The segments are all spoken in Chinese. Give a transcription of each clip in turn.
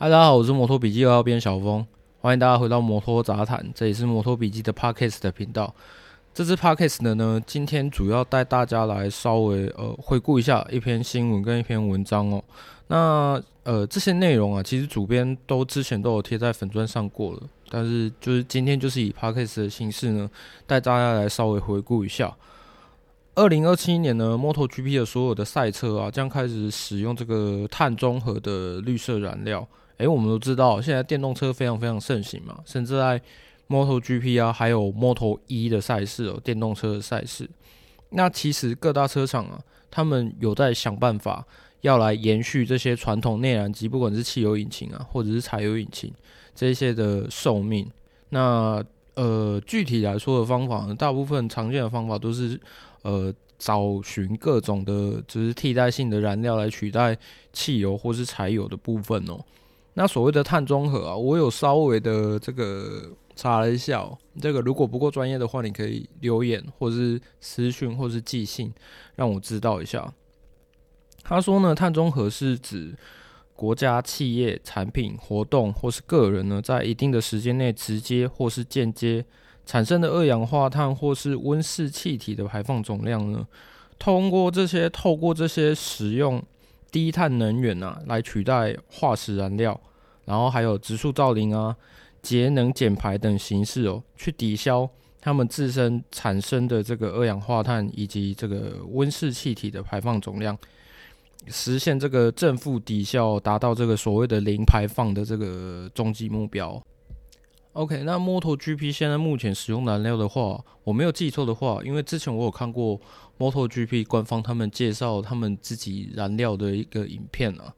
嗨，大家好，我是摩托笔记二号编小峰，欢迎大家回到摩托杂谈，这里是摩托笔记的 Podcast 的频道。这支 Podcast 的呢，今天主要带大家来稍微呃回顾一下一篇新闻跟一篇文章哦。那呃这些内容啊，其实主编都之前都有贴在粉砖上过了，但是就是今天就是以 Podcast 的形式呢，带大家来稍微回顾一下。二零二七年呢，MotoGP 的所有的赛车啊，将开始使用这个碳中和的绿色燃料。诶，我们都知道，现在电动车非常非常盛行嘛，甚至在 MotoGP 啊，还有 Moto1 的赛事哦，电动车的赛事。那其实各大车厂啊，他们有在想办法要来延续这些传统内燃机，不管是汽油引擎啊，或者是柴油引擎这些的寿命。那呃，具体来说的方法呢，大部分常见的方法都是。呃，找寻各种的，就是替代性的燃料来取代汽油或是柴油的部分哦。那所谓的碳中和啊，我有稍微的这个查了一下哦。这个如果不够专业的话，你可以留言或是私讯或是寄信让我知道一下。他说呢，碳中和是指国家、企业、产品、活动或是个人呢，在一定的时间内直接或是间接。产生的二氧化碳或是温室气体的排放总量呢，通过这些透过这些使用低碳能源啊，来取代化石燃料，然后还有植树造林啊、节能减排等形式哦，去抵消他们自身产生的这个二氧化碳以及这个温室气体的排放总量，实现这个正负抵消，达到这个所谓的零排放的这个终极目标。OK，那 MotoGP 现在目前使用燃料的话，我没有记错的话，因为之前我有看过 MotoGP 官方他们介绍他们自己燃料的一个影片啊。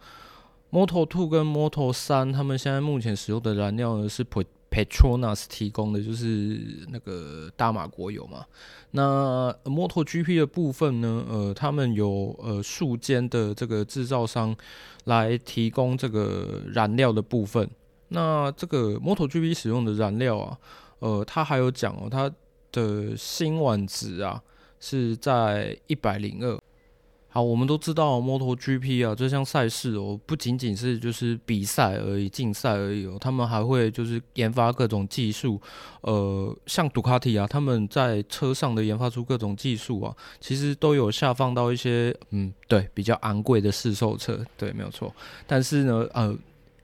Moto2 跟 Moto3 他们现在目前使用的燃料呢是 Petronas 提供的，就是那个大马国油嘛。那 MotoGP 的部分呢，呃，他们有呃数间的这个制造商来提供这个燃料的部分。那这个 MotoGP 使用的燃料啊，呃，它还有讲哦，它的辛烷值啊是在一百零二。好，我们都知道 MotoGP 啊这项赛事哦，不仅仅是就是比赛而已，竞赛而已哦，他们还会就是研发各种技术，呃，像杜卡迪啊，他们在车上的研发出各种技术啊，其实都有下放到一些嗯，对，比较昂贵的试售车，对，没有错。但是呢，呃。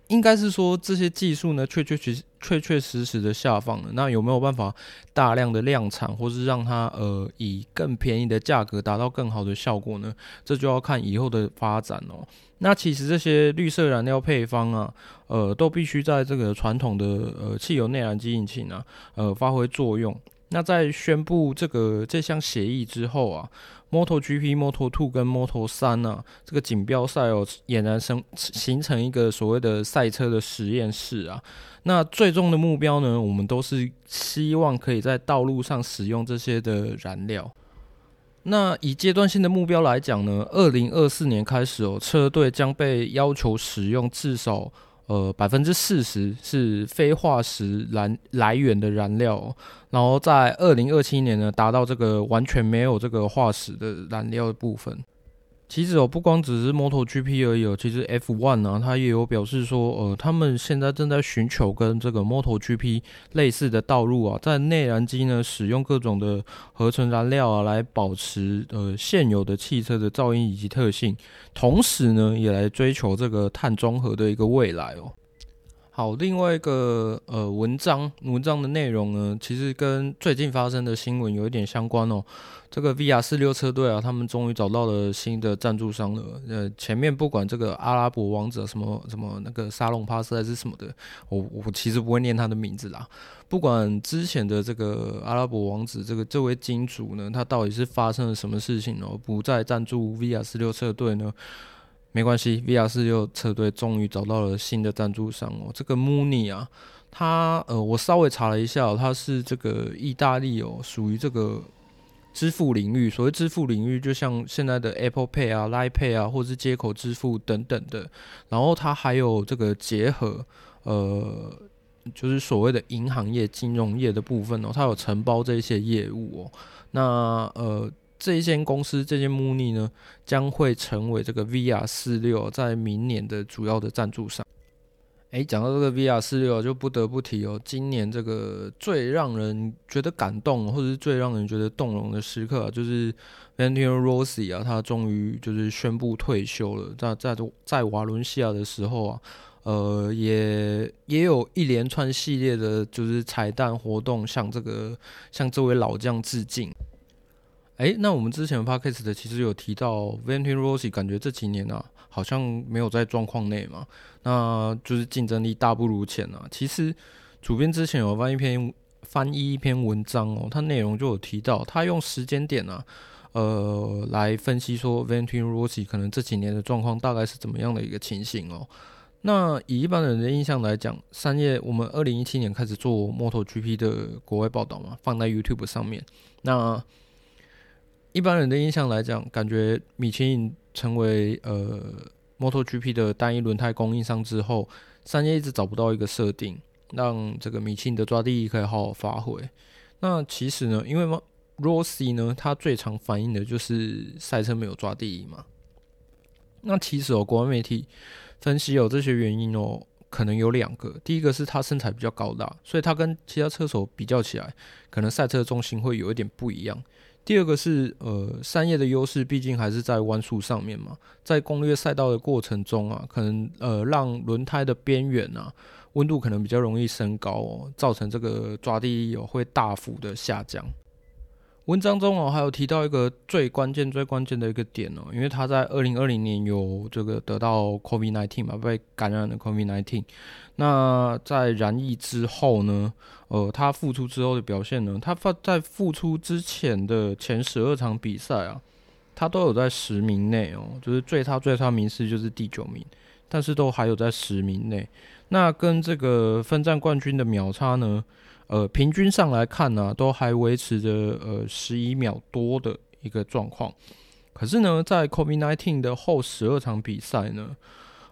应该是说这些技术呢，确确实确确实实的下放了。那有没有办法大量的量产，或是让它呃以更便宜的价格达到更好的效果呢？这就要看以后的发展哦。那其实这些绿色燃料配方啊，呃，都必须在这个传统的呃汽油内燃机引擎啊，呃发挥作用。那在宣布这个这项协议之后啊，MotoGP、Moto2 跟 Moto3 呢，这个锦标赛哦，俨然生形成一个所谓的赛车的实验室啊。那最终的目标呢，我们都是希望可以在道路上使用这些的燃料。那以阶段性的目标来讲呢，二零二四年开始哦，车队将被要求使用至少。呃，百分之四十是非化石燃来源的燃料，然后在二零二七年呢，达到这个完全没有这个化石的燃料的部分。其实哦，不光只是 MotoGP 而已哦，其实 F1 呢，它也有表示说，呃，他们现在正在寻求跟这个 MotoGP 类似的道路啊，在内燃机呢使用各种的合成燃料啊，来保持呃现有的汽车的噪音以及特性，同时呢，也来追求这个碳中和的一个未来哦。好，另外一个呃文章文章的内容呢，其实跟最近发生的新闻有一点相关哦。这个 VR 四六车队啊，他们终于找到了新的赞助商了。呃，前面不管这个阿拉伯王者什么什么那个沙龙帕斯还是什么的，我我其实不会念他的名字啦。不管之前的这个阿拉伯王子这个这位金主呢，他到底是发生了什么事情哦，不再赞助 VR 四六车队呢？没关系，VR46 车队终于找到了新的赞助商哦。这个 Muni 啊，他呃，我稍微查了一下，他是这个意大利哦，属于这个支付领域。所谓支付领域，就像现在的 Apple Pay 啊、Line Pay 啊，或是街口支付等等的。然后他还有这个结合呃，就是所谓的银行业、金融业的部分哦，它有承包这些业务哦。那呃。这一间公司，这间 Muni 呢，将会成为这个 VR 四六在明年的主要的赞助商。诶，讲到这个 VR 四六，就不得不提哦，今年这个最让人觉得感动，或者是最让人觉得动容的时刻，就是 Valentino Rossi 啊，他终于就是宣布退休了。在在在瓦伦西亚的时候啊，呃，也也有一连串系列的，就是彩蛋活动，向这个向这位老将致敬。诶，那我们之前 Podcast 的其实有提到 v e n t i n Rossi，感觉这几年啊。好像没有在状况内嘛，那就是竞争力大不如前啊。其实主编之前有翻一篇翻译一篇文章哦，它内容就有提到，他用时间点啊，呃，来分析说 v e n t i n Rossi 可能这几年的状况大概是怎么样的一个情形哦。那以一般人的印象来讲，三月我们二零一七年开始做 MotoGP 的国外报道嘛，放在 YouTube 上面。那一般人的印象来讲，感觉米其林。成为呃，MotoGP 的单一轮胎供应商之后，三叶一直找不到一个设定，让这个米其林的抓地力可以好好发挥。那其实呢，因为 Rossi 呢，他最常反映的就是赛车没有抓地力嘛。那其实哦，国外媒体分析有这些原因哦，可能有两个。第一个是他身材比较高大，所以他跟其他车手比较起来，可能赛车重心会有一点不一样。第二个是，呃，三叶的优势毕竟还是在弯速上面嘛，在攻略赛道的过程中啊，可能呃让轮胎的边缘啊温度可能比较容易升高哦，造成这个抓地力哦会大幅的下降。文章中哦还有提到一个最关键、最关键的一个点哦，因为他在二零二零年有这个得到 COVID-19 嘛，被感染了 COVID-19。那在染疫之后呢，呃，他复出之后的表现呢，他发在复出之前的前十二场比赛啊，他都有在十名内哦，就是最差最差名次就是第九名，但是都还有在十名内。那跟这个分站冠军的秒差呢？呃，平均上来看呢、都还维持着呃十一秒多的一个状况。可是呢，在 COVID-19 的后十二场比赛呢，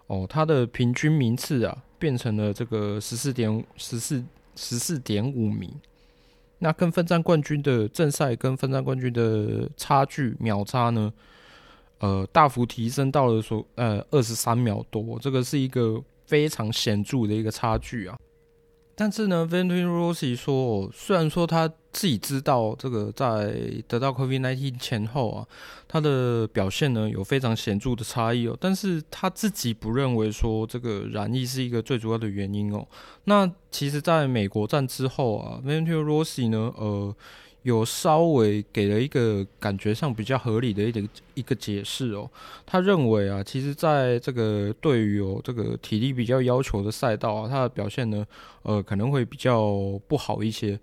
哦，他的平均名次啊，变成了这个十四点十四十四点五名。那跟分站冠军的正赛跟分站冠军的差距秒差呢，呃，大幅提升到了说呃二十三秒多，这个是一个非常显著的一个差距啊。但是呢，Valentino Rossi 说，虽然说他自己知道这个在得到 COVID-19 前后啊，他的表现呢有非常显著的差异哦，但是他自己不认为说这个染疫是一个最主要的原因哦。那其实，在美国站之后啊，Valentino Rossi 呢，呃。有稍微给了一个感觉上比较合理的一个一个解释哦，他认为啊，其实在这个对于有这个体力比较要求的赛道啊，他的表现呢，呃，可能会比较不好一些。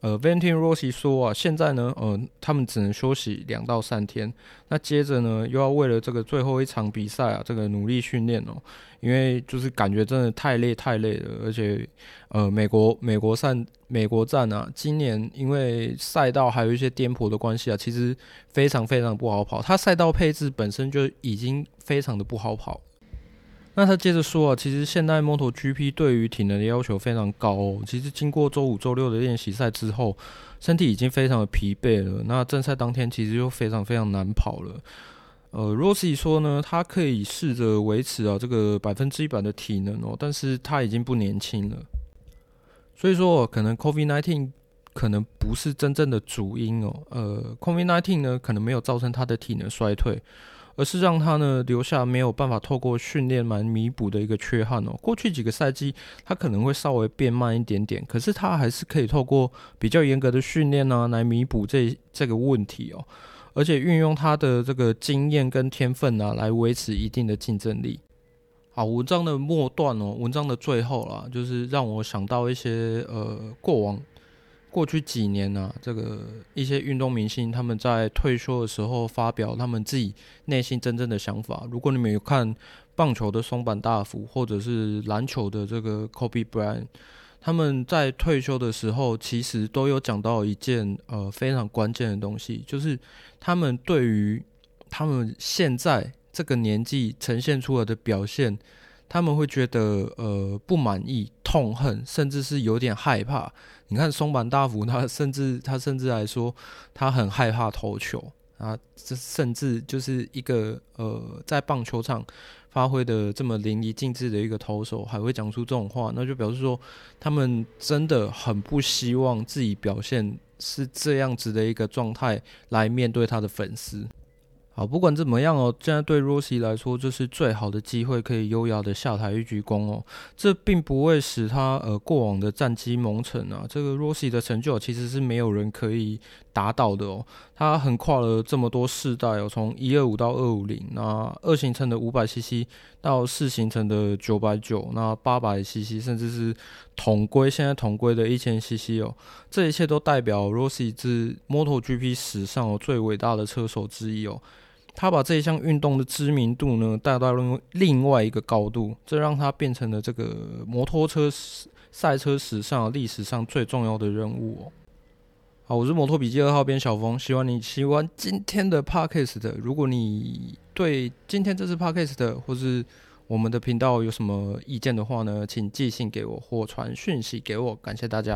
呃，Valentino Rossi 说啊，现在呢，呃，他们只能休息两到三天，那接着呢，又要为了这个最后一场比赛啊，这个努力训练哦，因为就是感觉真的太累太累了，而且，呃，美国美国赛美国站啊，今年因为赛道还有一些颠簸的关系啊，其实非常非常不好跑，它赛道配置本身就已经非常的不好跑。那他接着说啊，其实现代 MotoGP 对于体能的要求非常高哦。其实经过周五、周六的练习赛之后，身体已经非常的疲惫了。那正赛当天其实就非常非常难跑了。呃，Rossi 说呢，他可以试着维持啊这个百分之一百的体能哦，但是他已经不年轻了。所以说，可能 COVID-19 可能不是真正的主因哦。呃，COVID-19 呢，可能没有造成他的体能衰退。而是让他呢留下没有办法透过训练来弥补的一个缺憾哦。过去几个赛季他可能会稍微变慢一点点，可是他还是可以透过比较严格的训练呢来弥补这这个问题哦。而且运用他的这个经验跟天分啊来维持一定的竞争力。好，文章的末段哦，文章的最后啦，就是让我想到一些呃过往。过去几年呢、啊，这个一些运动明星他们在退休的时候发表他们自己内心真正的想法。如果你们有看棒球的松坂大辅，或者是篮球的这个 Kobe Bryant，他们在退休的时候其实都有讲到一件呃非常关键的东西，就是他们对于他们现在这个年纪呈现出来的表现。他们会觉得呃不满意、痛恨，甚至是有点害怕。你看松坂大辅，他甚至他甚至来说，他很害怕投球啊，这甚至就是一个呃在棒球场发挥的这么淋漓尽致的一个投手，还会讲出这种话，那就表示说他们真的很不希望自己表现是这样子的一个状态来面对他的粉丝。好，不管怎么样哦，现在对 Rossi 来说，这是最好的机会，可以优雅的下台一鞠躬哦。这并不会使他呃过往的战绩蒙尘啊。这个 Rossi 的成就其实是没有人可以达到的哦。他横跨了这么多世代哦，从一二五到二五零，那二行程的五百 CC 到四行程的九百九，那八百 CC，甚至是统归现在统归的一千 CC 哦。这一切都代表 Rossi 是 MotoGP 史上最伟大的车手之一哦。他把这一项运动的知名度呢带到了另外一个高度，这让他变成了这个摩托车赛车史上历史上最重要的人物哦。好，我是摩托笔记二号编小峰，希望你喜欢今天的 Podcast。如果你对今天这次 Podcast 或是我们的频道有什么意见的话呢，请寄信给我或传讯息给我，感谢大家。